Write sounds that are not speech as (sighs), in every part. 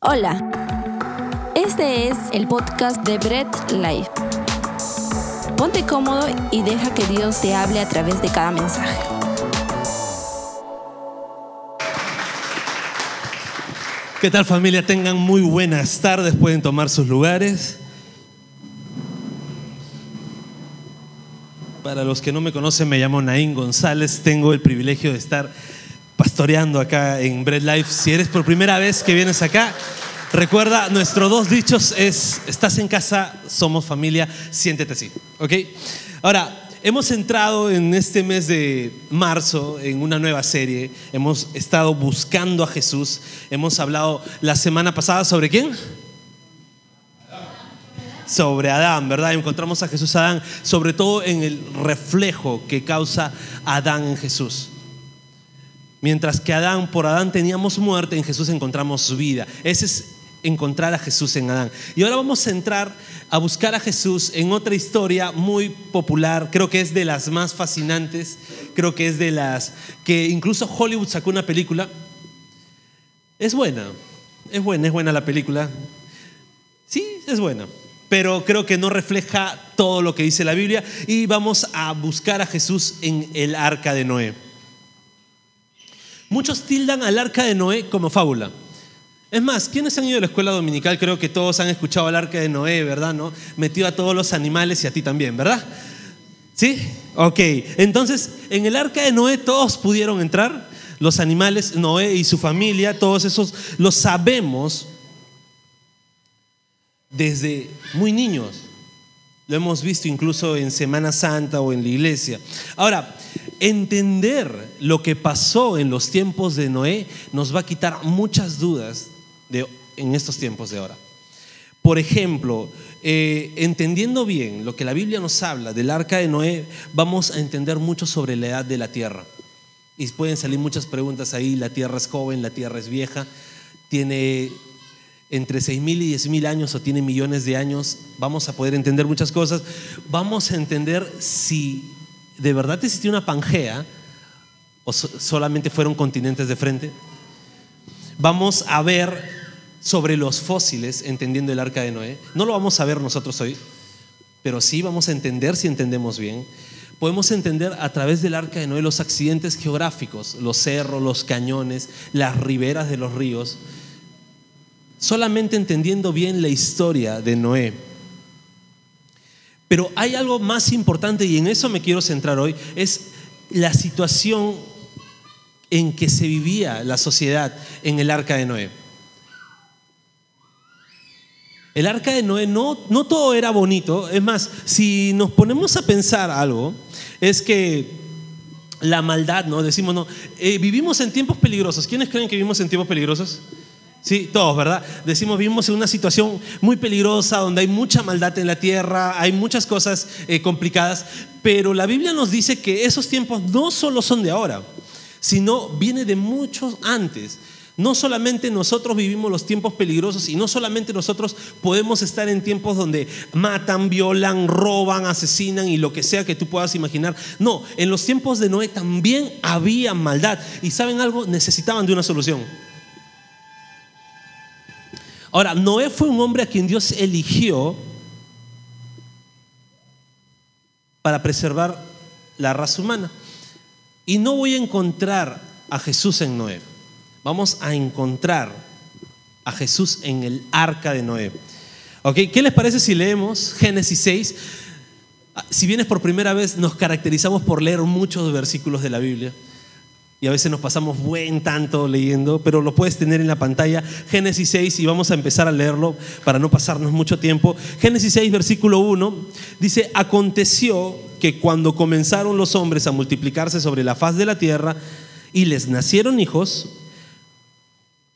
Hola, este es el podcast de Bread Life. Ponte cómodo y deja que Dios te hable a través de cada mensaje. ¿Qué tal familia? Tengan muy buenas tardes, pueden tomar sus lugares. Para los que no me conocen, me llamo Naín González, tengo el privilegio de estar pastoreando acá en Bread Life. Si eres por primera vez que vienes acá, recuerda, nuestros dos dichos es, estás en casa, somos familia, siéntete así, ¿ok? Ahora, hemos entrado en este mes de marzo en una nueva serie, hemos estado buscando a Jesús, hemos hablado la semana pasada sobre quién? sobre Adán, ¿verdad? Encontramos a Jesús Adán, sobre todo en el reflejo que causa Adán en Jesús. Mientras que Adán, por Adán teníamos muerte, en Jesús encontramos vida. Ese es encontrar a Jesús en Adán. Y ahora vamos a entrar a buscar a Jesús en otra historia muy popular, creo que es de las más fascinantes, creo que es de las que incluso Hollywood sacó una película. Es buena, es buena, es buena la película. Sí, es buena, pero creo que no refleja todo lo que dice la Biblia y vamos a buscar a Jesús en el arca de Noé. Muchos tildan al arca de Noé como fábula. Es más, ¿quiénes han ido a la escuela dominical? Creo que todos han escuchado al arca de Noé, ¿verdad? ¿No? Metió a todos los animales y a ti también, ¿verdad? ¿Sí? Ok. Entonces, en el arca de Noé todos pudieron entrar, los animales, Noé y su familia, todos esos los sabemos desde muy niños. Lo hemos visto incluso en Semana Santa o en la iglesia. Ahora, entender lo que pasó en los tiempos de Noé nos va a quitar muchas dudas de, en estos tiempos de ahora. Por ejemplo, eh, entendiendo bien lo que la Biblia nos habla del arca de Noé, vamos a entender mucho sobre la edad de la tierra. Y pueden salir muchas preguntas ahí, la tierra es joven, la tierra es vieja, tiene entre 6.000 y 10.000 años o tiene millones de años, vamos a poder entender muchas cosas. Vamos a entender si de verdad existió una Pangea o solamente fueron continentes de frente. Vamos a ver sobre los fósiles, entendiendo el arca de Noé. No lo vamos a ver nosotros hoy, pero sí vamos a entender si entendemos bien. Podemos entender a través del arca de Noé los accidentes geográficos, los cerros, los cañones, las riberas de los ríos solamente entendiendo bien la historia de Noé. Pero hay algo más importante y en eso me quiero centrar hoy, es la situación en que se vivía la sociedad en el arca de Noé. El arca de Noé no, no todo era bonito, es más, si nos ponemos a pensar algo, es que la maldad, ¿no? Decimos, no, eh, vivimos en tiempos peligrosos. ¿Quiénes creen que vivimos en tiempos peligrosos? Sí, todos, ¿verdad? Decimos, vivimos en una situación muy peligrosa, donde hay mucha maldad en la tierra, hay muchas cosas eh, complicadas, pero la Biblia nos dice que esos tiempos no solo son de ahora, sino viene de muchos antes. No solamente nosotros vivimos los tiempos peligrosos y no solamente nosotros podemos estar en tiempos donde matan, violan, roban, asesinan y lo que sea que tú puedas imaginar. No, en los tiempos de Noé también había maldad y saben algo, necesitaban de una solución. Ahora, Noé fue un hombre a quien Dios eligió para preservar la raza humana. Y no voy a encontrar a Jesús en Noé. Vamos a encontrar a Jesús en el arca de Noé. ¿Qué les parece si leemos Génesis 6? Si vienes por primera vez, nos caracterizamos por leer muchos versículos de la Biblia y a veces nos pasamos buen tanto leyendo, pero lo puedes tener en la pantalla, Génesis 6, y vamos a empezar a leerlo para no pasarnos mucho tiempo. Génesis 6, versículo 1, dice, aconteció que cuando comenzaron los hombres a multiplicarse sobre la faz de la tierra y les nacieron hijos,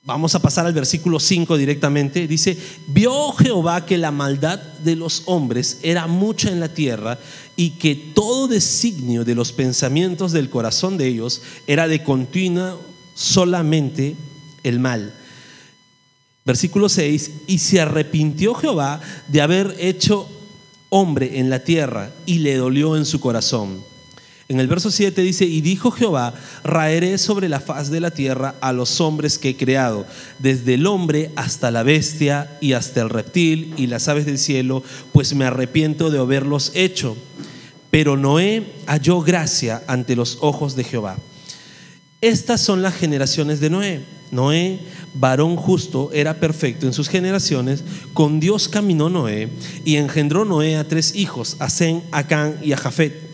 Vamos a pasar al versículo 5 directamente. Dice, vio Jehová que la maldad de los hombres era mucha en la tierra y que todo designio de los pensamientos del corazón de ellos era de continua solamente el mal. Versículo 6, y se arrepintió Jehová de haber hecho hombre en la tierra y le dolió en su corazón. En el verso 7 dice, y dijo Jehová, raeré sobre la faz de la tierra a los hombres que he creado, desde el hombre hasta la bestia y hasta el reptil y las aves del cielo, pues me arrepiento de haberlos hecho. Pero Noé halló gracia ante los ojos de Jehová. Estas son las generaciones de Noé. Noé, varón justo, era perfecto en sus generaciones. Con Dios caminó Noé y engendró Noé a tres hijos, a Zen, a Can y a Jafet.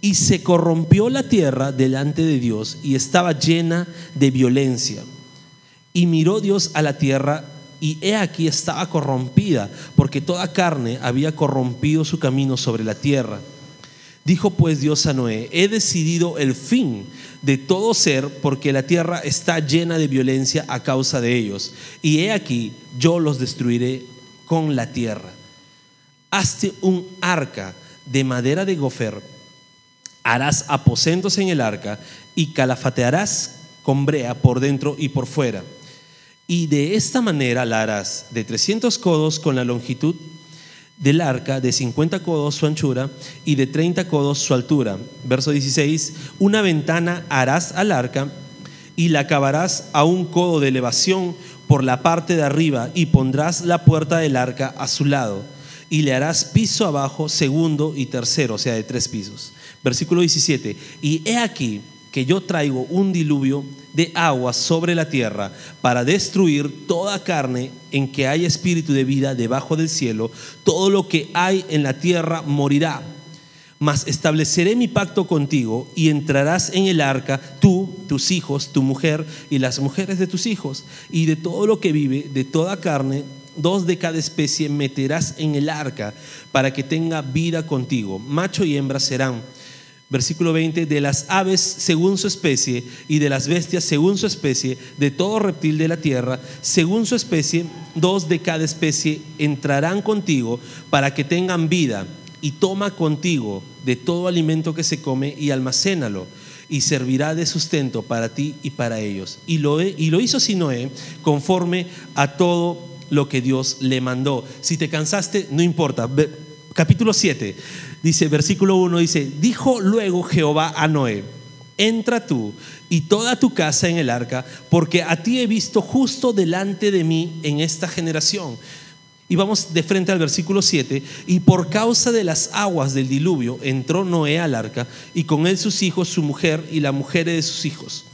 Y se corrompió la tierra delante de Dios y estaba llena de violencia. Y miró Dios a la tierra y he aquí estaba corrompida, porque toda carne había corrompido su camino sobre la tierra. Dijo pues Dios a Noé, he decidido el fin de todo ser porque la tierra está llena de violencia a causa de ellos. Y he aquí, yo los destruiré con la tierra. Hazte un arca de madera de gofer, harás aposentos en el arca y calafatearás con brea por dentro y por fuera. Y de esta manera la harás de 300 codos con la longitud del arca de 50 codos su anchura y de 30 codos su altura. Verso 16, una ventana harás al arca y la acabarás a un codo de elevación por la parte de arriba y pondrás la puerta del arca a su lado y le harás piso abajo, segundo y tercero, o sea, de tres pisos. Versículo 17, y he aquí que yo traigo un diluvio de agua sobre la tierra para destruir toda carne en que haya espíritu de vida debajo del cielo. Todo lo que hay en la tierra morirá. Mas estableceré mi pacto contigo y entrarás en el arca, tú, tus hijos, tu mujer y las mujeres de tus hijos. Y de todo lo que vive, de toda carne, dos de cada especie meterás en el arca para que tenga vida contigo. Macho y hembra serán Versículo 20, de las aves según su especie y de las bestias según su especie, de todo reptil de la tierra, según su especie, dos de cada especie entrarán contigo para que tengan vida y toma contigo de todo alimento que se come y almacénalo y servirá de sustento para ti y para ellos. Y lo, y lo hizo Sinoé conforme a todo lo que Dios le mandó. Si te cansaste, no importa. Capítulo 7 dice, versículo 1 dice, dijo luego Jehová a Noé, entra tú y toda tu casa en el arca, porque a ti he visto justo delante de mí en esta generación. Y vamos de frente al versículo 7, y por causa de las aguas del diluvio entró Noé al arca, y con él sus hijos, su mujer y la mujer de sus hijos.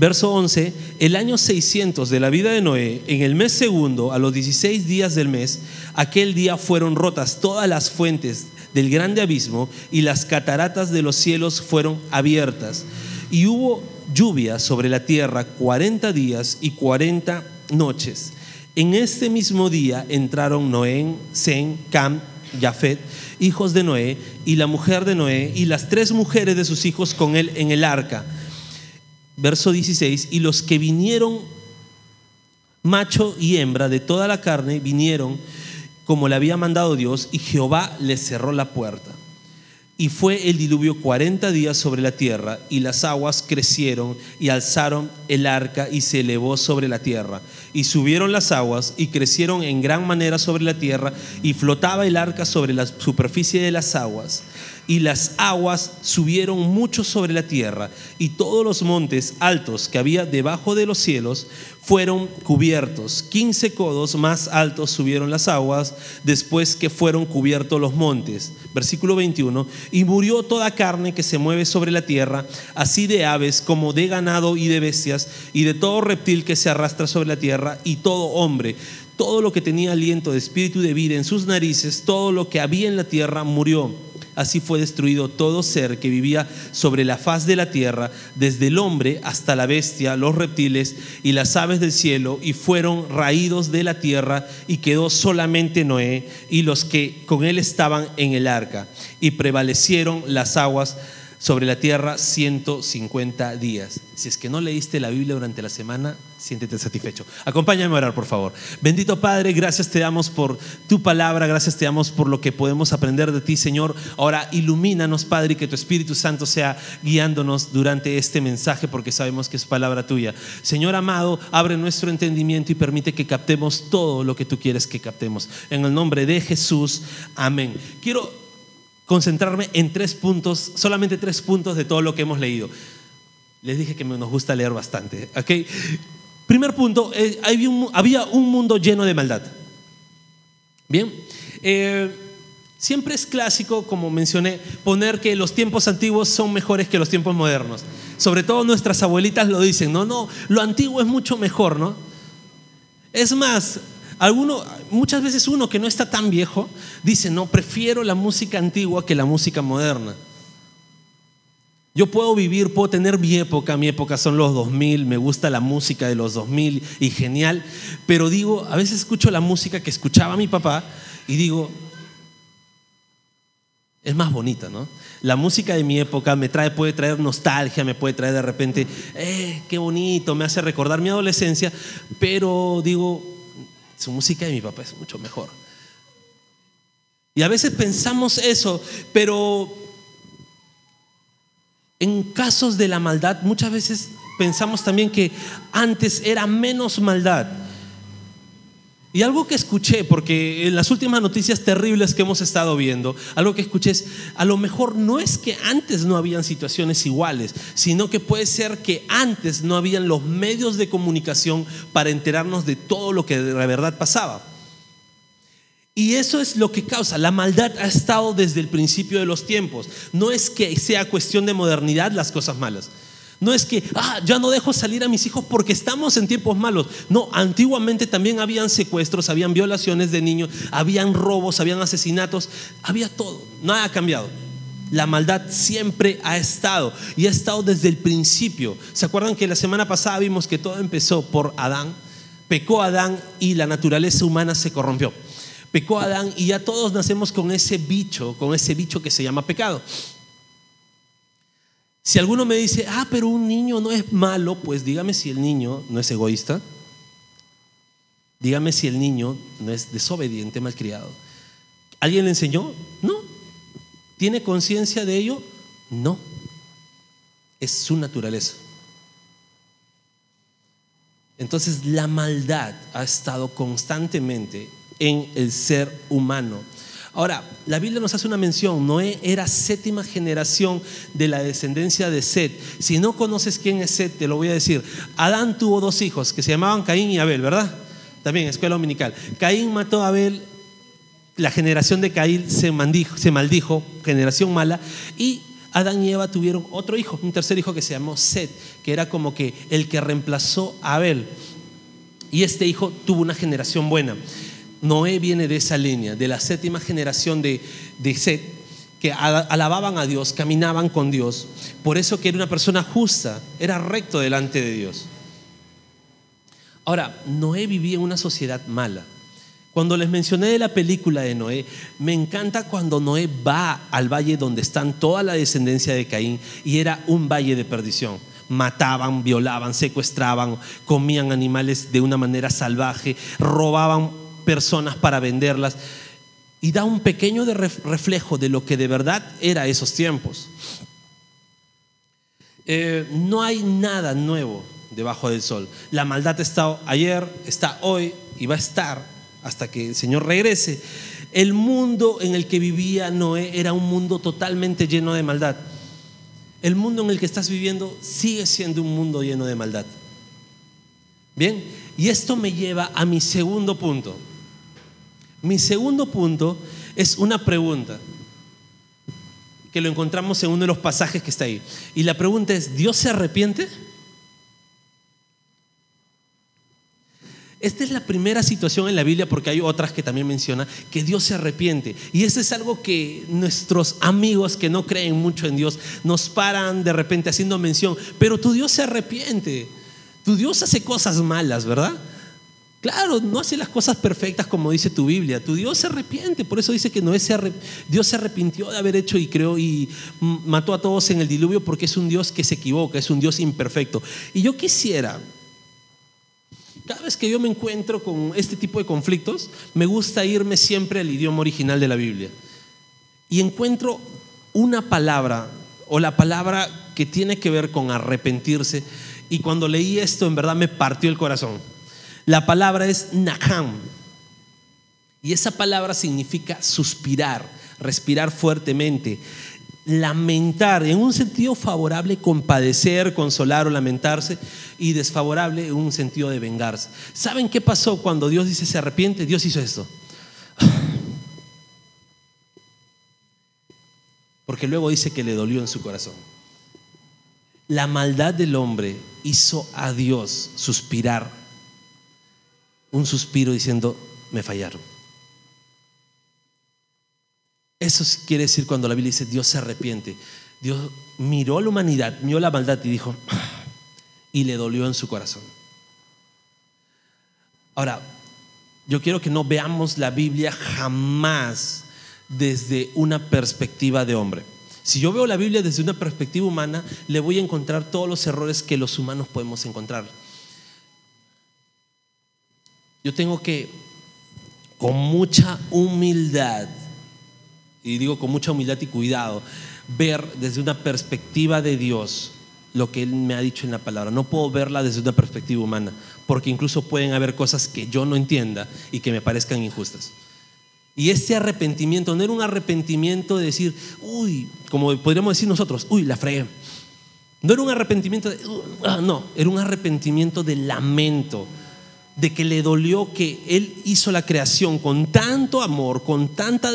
Verso 11, el año 600 de la vida de Noé, en el mes segundo, a los 16 días del mes, aquel día fueron rotas todas las fuentes del grande abismo y las cataratas de los cielos fueron abiertas. Y hubo lluvia sobre la tierra cuarenta días y cuarenta noches. En este mismo día entraron Noé, Sen, Cam, Jafet, hijos de Noé, y la mujer de Noé, y las tres mujeres de sus hijos con él en el arca. Verso 16, y los que vinieron, macho y hembra de toda la carne, vinieron como le había mandado Dios, y Jehová le cerró la puerta. Y fue el diluvio cuarenta días sobre la tierra, y las aguas crecieron y alzaron el arca y se elevó sobre la tierra. Y subieron las aguas y crecieron en gran manera sobre la tierra, y flotaba el arca sobre la superficie de las aguas y las aguas subieron mucho sobre la tierra, y todos los montes altos que había debajo de los cielos fueron cubiertos. Quince codos más altos subieron las aguas después que fueron cubiertos los montes. Versículo 21, y murió toda carne que se mueve sobre la tierra, así de aves como de ganado y de bestias, y de todo reptil que se arrastra sobre la tierra, y todo hombre todo lo que tenía aliento de espíritu de vida en sus narices, todo lo que había en la tierra murió. Así fue destruido todo ser que vivía sobre la faz de la tierra, desde el hombre hasta la bestia, los reptiles y las aves del cielo, y fueron raídos de la tierra, y quedó solamente Noé y los que con él estaban en el arca, y prevalecieron las aguas sobre la tierra 150 días. Si es que no leíste la Biblia durante la semana, siéntete satisfecho. Acompáñame a orar, por favor. Bendito Padre, gracias te damos por tu palabra, gracias te damos por lo que podemos aprender de ti, Señor. Ahora ilumínanos, Padre, y que tu Espíritu Santo sea guiándonos durante este mensaje, porque sabemos que es palabra tuya. Señor amado, abre nuestro entendimiento y permite que captemos todo lo que tú quieres que captemos. En el nombre de Jesús, amén. Quiero concentrarme en tres puntos, solamente tres puntos de todo lo que hemos leído. Les dije que nos gusta leer bastante. ¿ok? Primer punto, eh, había, un, había, un, mundo lleno de maldad. Bien, eh, siempre es clásico, como mencioné, poner que los tiempos antiguos son mejores que los tiempos modernos. Sobre todo nuestras abuelitas lo dicen, no, no, lo antiguo es mucho mejor, ¿no? Es más, alguno, muchas veces uno que no está tan viejo dice, no, prefiero la música antigua que la música moderna. Yo puedo vivir, puedo tener mi época, mi época son los 2000, me gusta la música de los 2000 y genial, pero digo, a veces escucho la música que escuchaba mi papá y digo, es más bonita, ¿no? La música de mi época me trae, puede traer nostalgia, me puede traer de repente, eh, qué bonito, me hace recordar mi adolescencia, pero digo, su música de mi papá es mucho mejor. Y a veces pensamos eso, pero en casos de la maldad, muchas veces pensamos también que antes era menos maldad. Y algo que escuché, porque en las últimas noticias terribles que hemos estado viendo, algo que escuché es, a lo mejor no es que antes no habían situaciones iguales, sino que puede ser que antes no habían los medios de comunicación para enterarnos de todo lo que de verdad pasaba. Y eso es lo que causa. La maldad ha estado desde el principio de los tiempos. No es que sea cuestión de modernidad las cosas malas. No es que, ah, ya no dejo salir a mis hijos porque estamos en tiempos malos. No, antiguamente también habían secuestros, habían violaciones de niños, habían robos, habían asesinatos, había todo. Nada ha cambiado. La maldad siempre ha estado y ha estado desde el principio. ¿Se acuerdan que la semana pasada vimos que todo empezó por Adán? Pecó Adán y la naturaleza humana se corrompió. Pecó Adán y ya todos nacemos con ese bicho, con ese bicho que se llama pecado. Si alguno me dice, ah, pero un niño no es malo, pues dígame si el niño no es egoísta. Dígame si el niño no es desobediente, malcriado. ¿Alguien le enseñó? No. ¿Tiene conciencia de ello? No. Es su naturaleza. Entonces la maldad ha estado constantemente en el ser humano. Ahora, la Biblia nos hace una mención, Noé era séptima generación de la descendencia de Set. Si no conoces quién es Set, te lo voy a decir. Adán tuvo dos hijos que se llamaban Caín y Abel, ¿verdad? También, escuela dominical. Caín mató a Abel, la generación de Caín se, maldijo, generación mala, y Adán y Eva tuvieron otro hijo, un tercer hijo que se llamó Set, que era como que el que reemplazó a Abel. Y este hijo tuvo una generación buena. Noé viene de esa línea, de la séptima generación de, de Set, que alababan a Dios, caminaban con Dios. Por eso que era una persona justa, era recto delante de Dios. Ahora, Noé vivía en una sociedad mala. Cuando les mencioné de la película de Noé, me encanta cuando Noé va al valle donde están toda la descendencia de Caín y era un valle de perdición. Mataban, violaban, secuestraban, comían animales de una manera salvaje, robaban personas para venderlas y da un pequeño reflejo de lo que de verdad era esos tiempos. Eh, no hay nada nuevo debajo del sol. La maldad estado ayer, está hoy y va a estar hasta que el Señor regrese. El mundo en el que vivía Noé era un mundo totalmente lleno de maldad. El mundo en el que estás viviendo sigue siendo un mundo lleno de maldad. Bien, y esto me lleva a mi segundo punto. Mi segundo punto es una pregunta que lo encontramos en uno de los pasajes que está ahí. Y la pregunta es, ¿Dios se arrepiente? Esta es la primera situación en la Biblia, porque hay otras que también menciona, que Dios se arrepiente. Y eso es algo que nuestros amigos que no creen mucho en Dios nos paran de repente haciendo mención, pero tu Dios se arrepiente. Tu Dios hace cosas malas, ¿verdad? Claro, no hace las cosas perfectas como dice tu Biblia. Tu Dios se arrepiente. Por eso dice que Noé se Dios se arrepintió de haber hecho y creó y mató a todos en el diluvio porque es un Dios que se equivoca, es un Dios imperfecto. Y yo quisiera, cada vez que yo me encuentro con este tipo de conflictos, me gusta irme siempre al idioma original de la Biblia. Y encuentro una palabra o la palabra que tiene que ver con arrepentirse. Y cuando leí esto, en verdad me partió el corazón. La palabra es Naham. Y esa palabra significa suspirar, respirar fuertemente, lamentar, en un sentido favorable, compadecer, consolar o lamentarse, y desfavorable en un sentido de vengarse. ¿Saben qué pasó cuando Dios dice se arrepiente? Dios hizo esto. (sighs) Porque luego dice que le dolió en su corazón. La maldad del hombre hizo a Dios suspirar un suspiro diciendo, me fallaron. Eso quiere decir cuando la Biblia dice Dios se arrepiente. Dios miró a la humanidad, miró la maldad y dijo, y le dolió en su corazón. Ahora, yo quiero que no veamos la Biblia jamás desde una perspectiva de hombre. Si yo veo la Biblia desde una perspectiva humana, le voy a encontrar todos los errores que los humanos podemos encontrar. Yo tengo que, con mucha humildad, y digo con mucha humildad y cuidado, ver desde una perspectiva de Dios lo que Él me ha dicho en la palabra. No puedo verla desde una perspectiva humana, porque incluso pueden haber cosas que yo no entienda y que me parezcan injustas. Y ese arrepentimiento no era un arrepentimiento de decir, uy, como podríamos decir nosotros, uy, la fregué. No era un arrepentimiento de, ah, no, era un arrepentimiento de lamento, de que le dolió que Él hizo la creación con tanto amor, con, tanta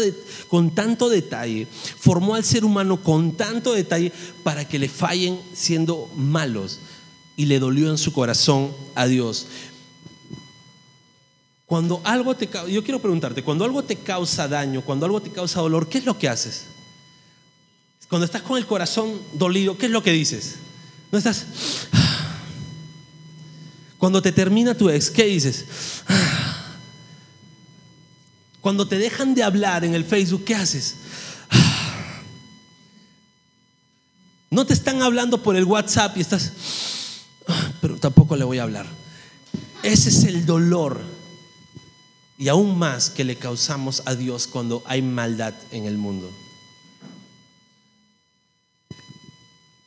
con tanto detalle, formó al ser humano con tanto detalle para que le fallen siendo malos. Y le dolió en su corazón a Dios. Cuando algo te yo quiero preguntarte, cuando algo te causa daño, cuando algo te causa dolor, ¿qué es lo que haces? Cuando estás con el corazón dolido, ¿qué es lo que dices? No estás Cuando te termina tu ex, ¿qué dices? Cuando te dejan de hablar en el Facebook, ¿qué haces? No te están hablando por el WhatsApp y estás, pero tampoco le voy a hablar. Ese es el dolor y aún más que le causamos a Dios cuando hay maldad en el mundo.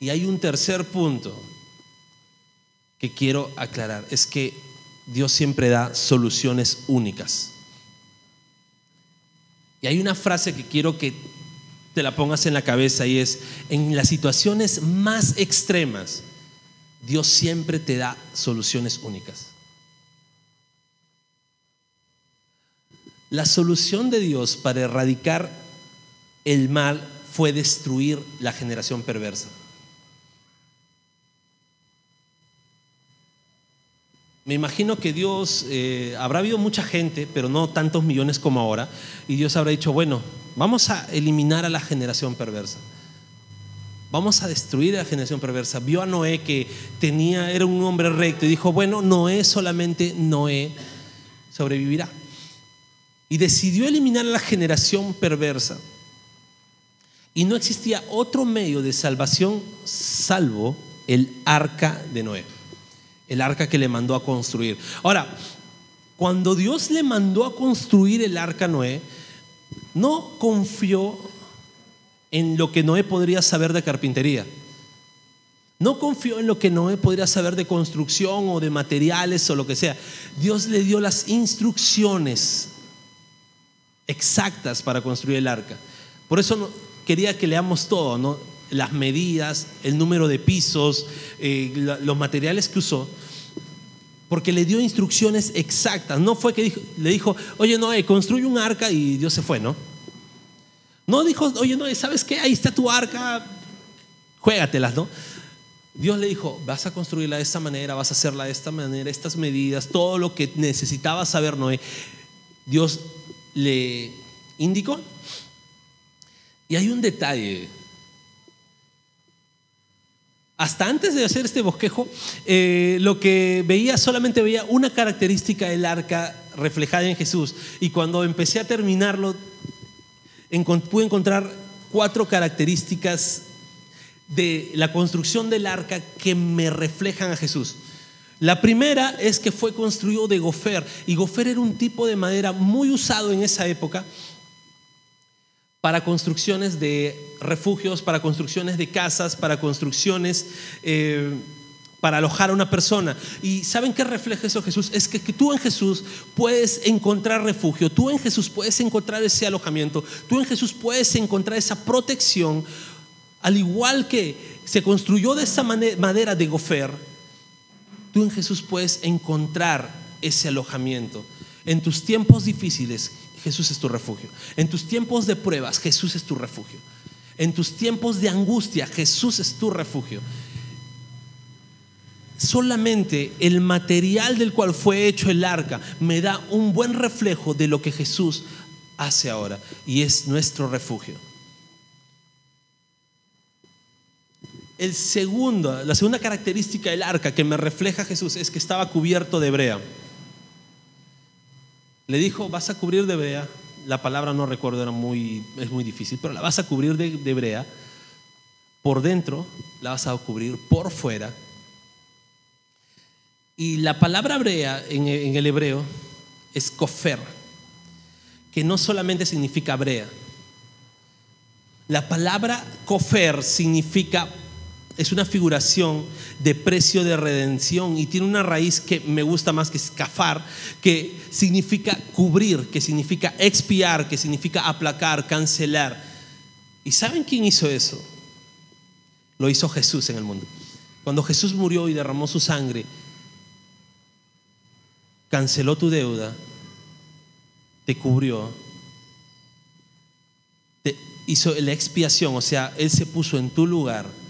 Y hay un tercer punto que quiero aclarar, es que Dios siempre da soluciones únicas. Y hay una frase que quiero que te la pongas en la cabeza y es, en las situaciones más extremas, Dios siempre te da soluciones únicas. La solución de Dios para erradicar el mal fue destruir la generación perversa. Me imagino que Dios, eh, habrá habido mucha gente, pero no tantos millones como ahora, y Dios habrá dicho, bueno, vamos a eliminar a la generación perversa. Vamos a destruir a la generación perversa. Vio a Noé que tenía, era un hombre recto y dijo, bueno, Noé solamente Noé sobrevivirá y decidió eliminar a la generación perversa. Y no existía otro medio de salvación salvo el arca de Noé, el arca que le mandó a construir. Ahora, cuando Dios le mandó a construir el arca a Noé, no confió en lo que Noé podría saber de carpintería. No confió en lo que Noé podría saber de construcción o de materiales o lo que sea. Dios le dio las instrucciones exactas para construir el arca. Por eso quería que leamos todo, ¿no? Las medidas, el número de pisos, eh, los materiales que usó, porque le dio instrucciones exactas. No fue que le dijo, oye, no, construye un arca y Dios se fue, ¿no? No dijo, oye, no, ¿sabes qué? Ahí está tu arca, juégatelas, ¿no? Dios le dijo, vas a construirla de esta manera, vas a hacerla de esta manera, estas medidas, todo lo que necesitaba saber Noé. Dios le indicó. Y hay un detalle. Hasta antes de hacer este bosquejo, eh, lo que veía solamente veía una característica del arca reflejada en Jesús. Y cuando empecé a terminarlo, pude encontrar cuatro características de la construcción del arca que me reflejan a Jesús. La primera es que fue construido de gofer y gofer era un tipo de madera muy usado en esa época para construcciones de refugios, para construcciones de casas, para construcciones, eh, para alojar a una persona. ¿Y saben qué refleja eso Jesús? Es que, que, tú en Jesús puedes encontrar refugio, tú en Jesús puedes encontrar ese alojamiento, tú en Jesús puedes encontrar esa protección, al igual que se construyó de esa madera de gofer, tú en Jesús puedes encontrar ese alojamiento. En tus tiempos difíciles, Jesús es tu refugio. En tus tiempos de pruebas, Jesús es tu refugio. En tus tiempos de angustia, Jesús es tu refugio solamente el material del cual fue hecho el arca me da un buen reflejo de lo que Jesús hace ahora y es nuestro refugio. El segundo, la segunda característica del arca que me refleja Jesús es que estaba cubierto de brea. Le dijo, vas a cubrir de brea. La palabra no recuerdo, era muy, es muy difícil, pero la vas a cubrir de, de brea. Por dentro la vas a cubrir, por fuera y la palabra brea en, el hebreo es kofer, que no solamente significa brea. La palabra kofer significa, es una figuración de precio de redención y tiene una raíz que me gusta más que es kafar, que significa cubrir, que significa expiar, que significa aplacar, cancelar. ¿Y saben quién hizo eso? Lo hizo Jesús en el mundo. Cuando Jesús murió y derramó su sangre, canceló tu deuda, te cubrió, te hizo la expiación, o sea, Él se puso en tu lugar.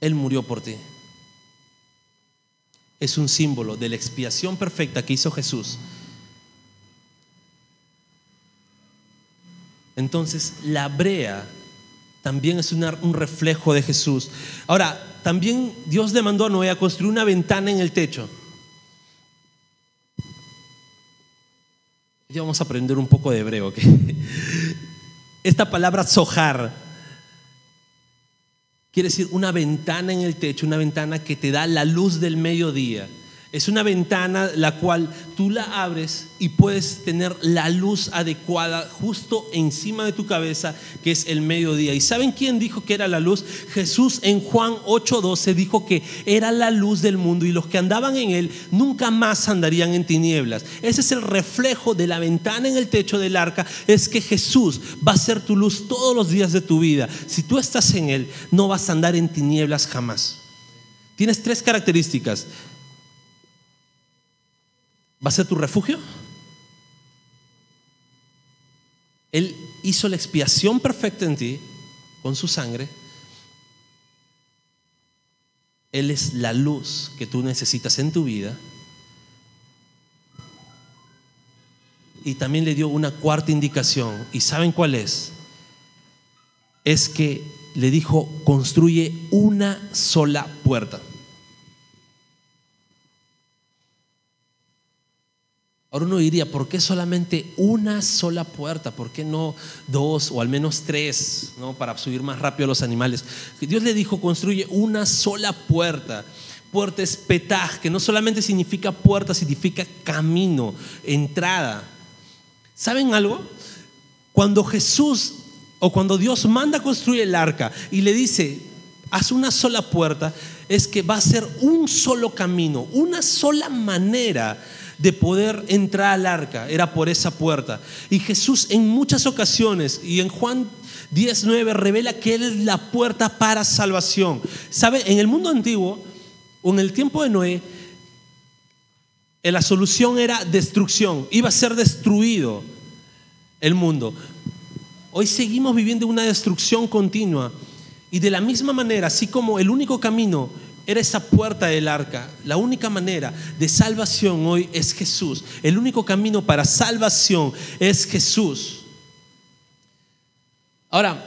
Él murió por ti. Es un símbolo de la expiación perfecta que hizo Jesús. Entonces, la brea también es un reflejo de Jesús. Ahora, también Dios demandó a Noé a construir una ventana en el techo. Ya vamos a aprender un poco de hebreo. (laughs) Esta palabra sojar quiere decir una ventana en el techo, una ventana que te da la luz del mediodía. Es una ventana la cual tú la abres y puedes tener la luz adecuada justo encima de tu cabeza, que es el mediodía. ¿Y saben quién dijo que era la luz? Jesús en Juan 8:12 dijo que era la luz del mundo y los que andaban en él nunca más andarían en tinieblas. Ese es el reflejo de la ventana en el techo del arca, es que Jesús va a ser tu luz todos los días de tu vida. Si tú estás en él, no vas a andar en tinieblas jamás. Tienes tres características. ¿Va a ser tu refugio? Él hizo la expiación perfecta en ti con su sangre. Él es la luz que tú necesitas en tu vida. Y también le dio una cuarta indicación. ¿Y saben cuál es? Es que le dijo, construye una sola puerta. Ahora uno diría, ¿por qué solamente una sola puerta? ¿Por qué no dos o al menos tres, ¿no? para subir más rápido a los animales? Dios le dijo, construye una sola puerta. Puerta es petaj, que no solamente significa puerta, significa camino, entrada. ¿Saben algo? Cuando Jesús o cuando Dios manda construir el arca y le dice, haz una sola puerta, es que va a ser un solo camino, una sola manera de poder entrar al arca, era por esa puerta. Y Jesús en muchas ocasiones, y en Juan 19 revela que Él es la puerta para salvación. ¿Sabe? En el mundo antiguo, o en el tiempo de Noé, eh, la solución era destrucción, iba a ser destruido el mundo. Hoy seguimos viviendo una destrucción continua. Y de la misma manera, así como el único camino era esa puerta del arca. La única manera de salvación hoy es Jesús. El único camino para salvación es Jesús. Ahora,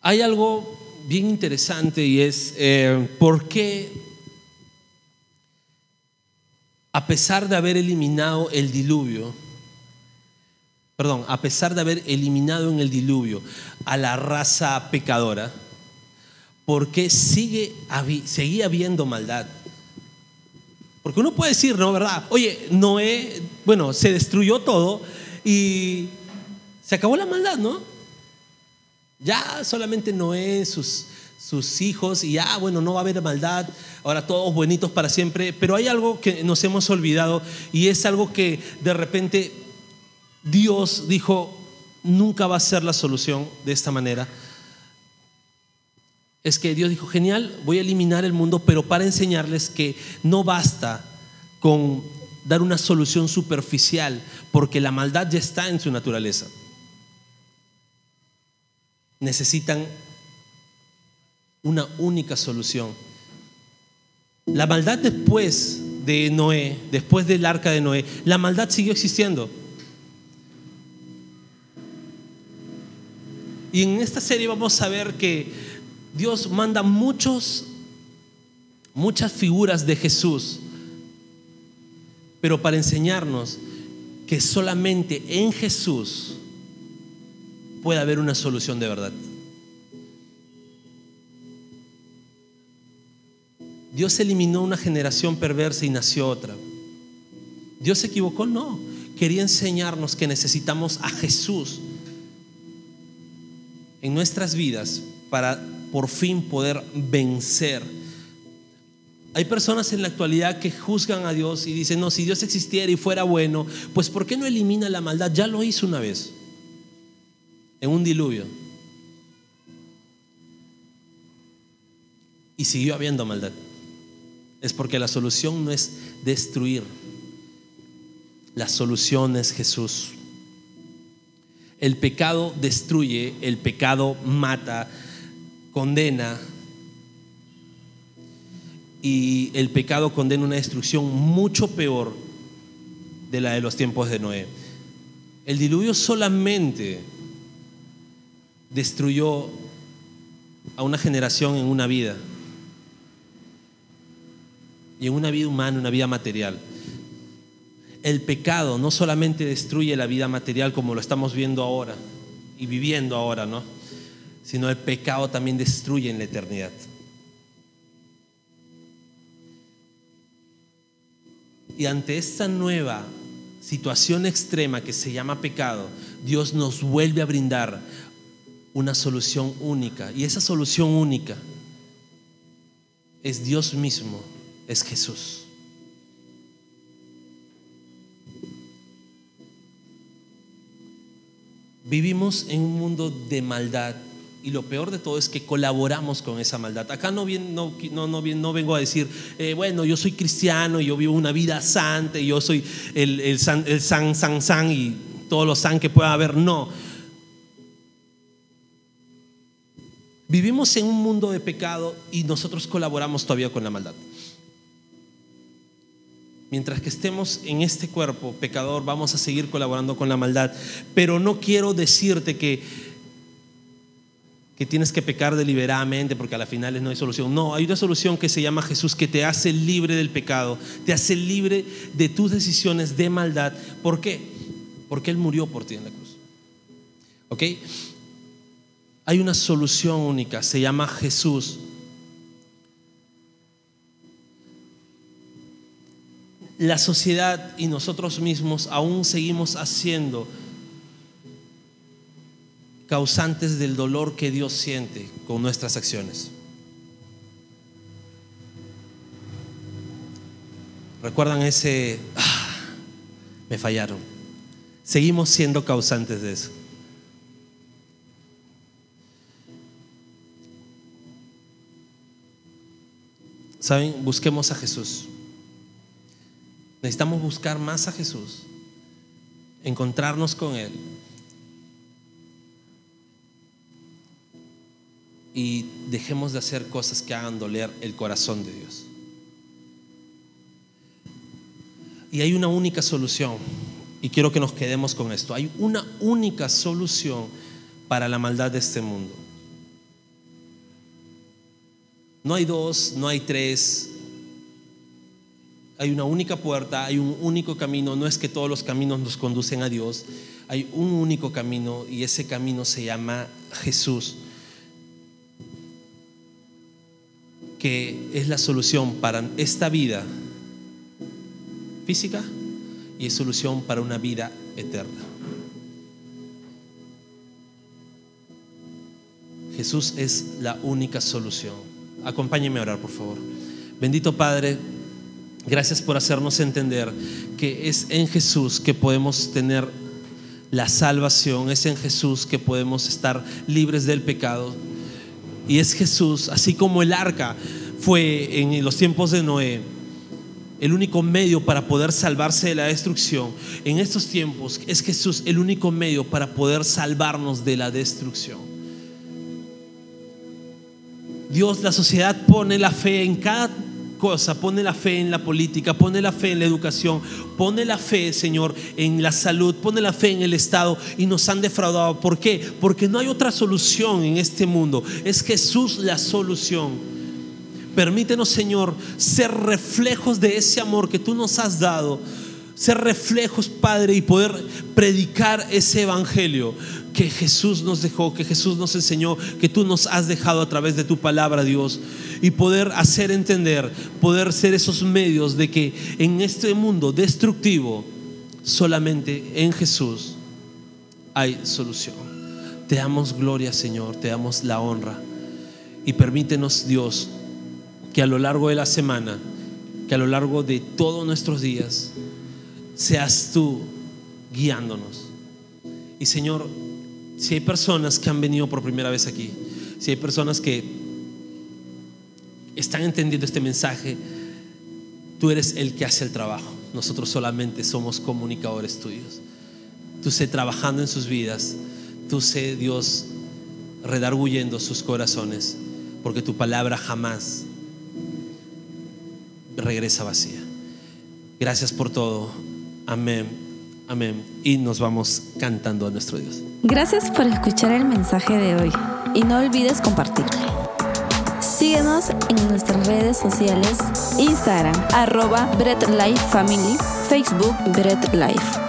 hay algo bien interesante y es eh, por qué, a pesar de haber eliminado el diluvio, perdón, a pesar de haber eliminado en el diluvio a la raza pecadora, ¿por qué sigue, seguía habiendo maldad? Porque uno puede decir, ¿no? ¿Verdad? Oye, Noé, bueno, se destruyó todo y se acabó la maldad, ¿no? Ya solamente Noé, sus, sus hijos y ah, bueno, no va a haber maldad, ahora todos bonitos para siempre, pero hay algo que nos hemos olvidado y es algo que de repente Dios dijo, nunca va a ser la solución de esta manera. Es que Dios dijo, genial, voy a eliminar el mundo, pero para enseñarles que no basta con dar una solución superficial, porque la maldad ya está en su naturaleza. Necesitan una única solución. La maldad después de Noé, después del arca de Noé, la maldad siguió existiendo. Y en esta serie vamos a ver que Dios manda muchos, muchas figuras de Jesús, pero para enseñarnos que solamente en Jesús puede haber una solución de verdad. Dios eliminó una generación perversa y nació otra. ¿Dios se equivocó? No. Quería enseñarnos que necesitamos a Jesús en nuestras vidas para por fin poder vencer. Hay personas en la actualidad que juzgan a Dios y dicen, no, si Dios existiera y fuera bueno, pues ¿por qué no elimina la maldad? Ya lo hizo una vez, en un diluvio. Y siguió habiendo maldad es porque la solución no es destruir, la solución es Jesús. El pecado destruye, el pecado mata, condena. Y el pecado condena una destrucción mucho peor de la de los tiempos de Noé. El diluvio solamente destruyó a una generación en una vida y en una vida humana, una vida material. El pecado no solamente destruye la vida material como lo estamos viendo ahora y viviendo ahora, ¿no? Sino el pecado también destruye en la eternidad. Y ante esta nueva situación extrema que se llama pecado, Dios nos vuelve a brindar una solución única. Y esa solución única es Dios mismo es Jesús. Vivimos en un mundo de maldad y lo peor de todo es que colaboramos con esa maldad. Acá no, no, no, no, no vengo a decir, eh, bueno, yo soy cristiano yo vivo una vida santa y yo soy el, el, san, el san, san, san y todos los san que pueda haber. No. Vivimos en un mundo de pecado y nosotros colaboramos todavía con la maldad. Mientras que estemos en este cuerpo pecador, vamos a seguir colaborando con la maldad. Pero no quiero decirte que, que tienes que pecar deliberadamente porque a la final no hay solución. No, hay una solución que se llama Jesús que te hace libre del pecado, te hace libre de tus decisiones de maldad. ¿Por qué? Porque Él murió por ti en la cruz. ¿Ok? Hay una solución única, se llama Jesús. la sociedad y nosotros mismos aún seguimos haciendo causantes del dolor que Dios siente con nuestras acciones. ¿Recuerdan ese, ah, me fallaron? Seguimos siendo causantes de eso. ¿Saben? Busquemos a Jesús. Necesitamos buscar más a Jesús, encontrarnos con Él. Y dejemos de hacer cosas que hagan doler el corazón de Dios. Y hay una única solución, y quiero que nos quedemos con esto. Hay una única solución para la maldad de este mundo. No hay dos, no hay tres, hay una única puerta, hay un único camino. No es que todos los caminos nos conducen a Dios. Hay un único camino y ese camino se llama Jesús. Que es la solución para esta vida física y es solución para una vida eterna. Jesús es la única solución. Acompáñeme a orar, por favor. Bendito Padre, gracias por hacernos entender que es en Jesús que podemos tener la salvación, es en Jesús que podemos estar libres del pecado. Y es Jesús, así como el arca fue en los tiempos de Noé, el único medio para poder salvarse de la destrucción. En estos tiempos es Jesús el único medio para poder salvarnos de la destrucción. Dios, la sociedad pone la fe en cada cosa, pone la fe en la política, pone la fe en la educación, pone la fe, Señor, en la salud, pone la fe en el Estado y nos han defraudado. ¿Por qué? Porque no hay otra solución en este mundo. Es Jesús la solución. Permítenos, Señor, ser reflejos de ese amor que tú nos has dado. Ser reflejos, Padre, y poder predicar ese evangelio que Jesús nos dejó, que Jesús nos enseñó, que tú nos has dejado a través de tu palabra, Dios. Y poder hacer entender, poder ser esos medios de que en este mundo destructivo, solamente en Jesús hay solución. Te damos gloria, Señor, te damos la honra. Y permítenos, Dios, que a lo largo de la semana, que a lo largo de todos nuestros días, seas tú guiándonos. Y Señor, si hay personas que han venido por primera vez aquí, si hay personas que están entendiendo este mensaje, tú eres el que hace el trabajo. Nosotros solamente somos comunicadores tuyos. Tú sé trabajando en sus vidas, tú sé Dios redarguyendo sus corazones, porque tu palabra jamás regresa vacía. Gracias por todo. Amén. Amén. Y nos vamos cantando a nuestro Dios. Gracias por escuchar el mensaje de hoy y no olvides compartirlo. Síguenos en nuestras redes sociales, Instagram, arroba Bread Life Family, Facebook Bread Life.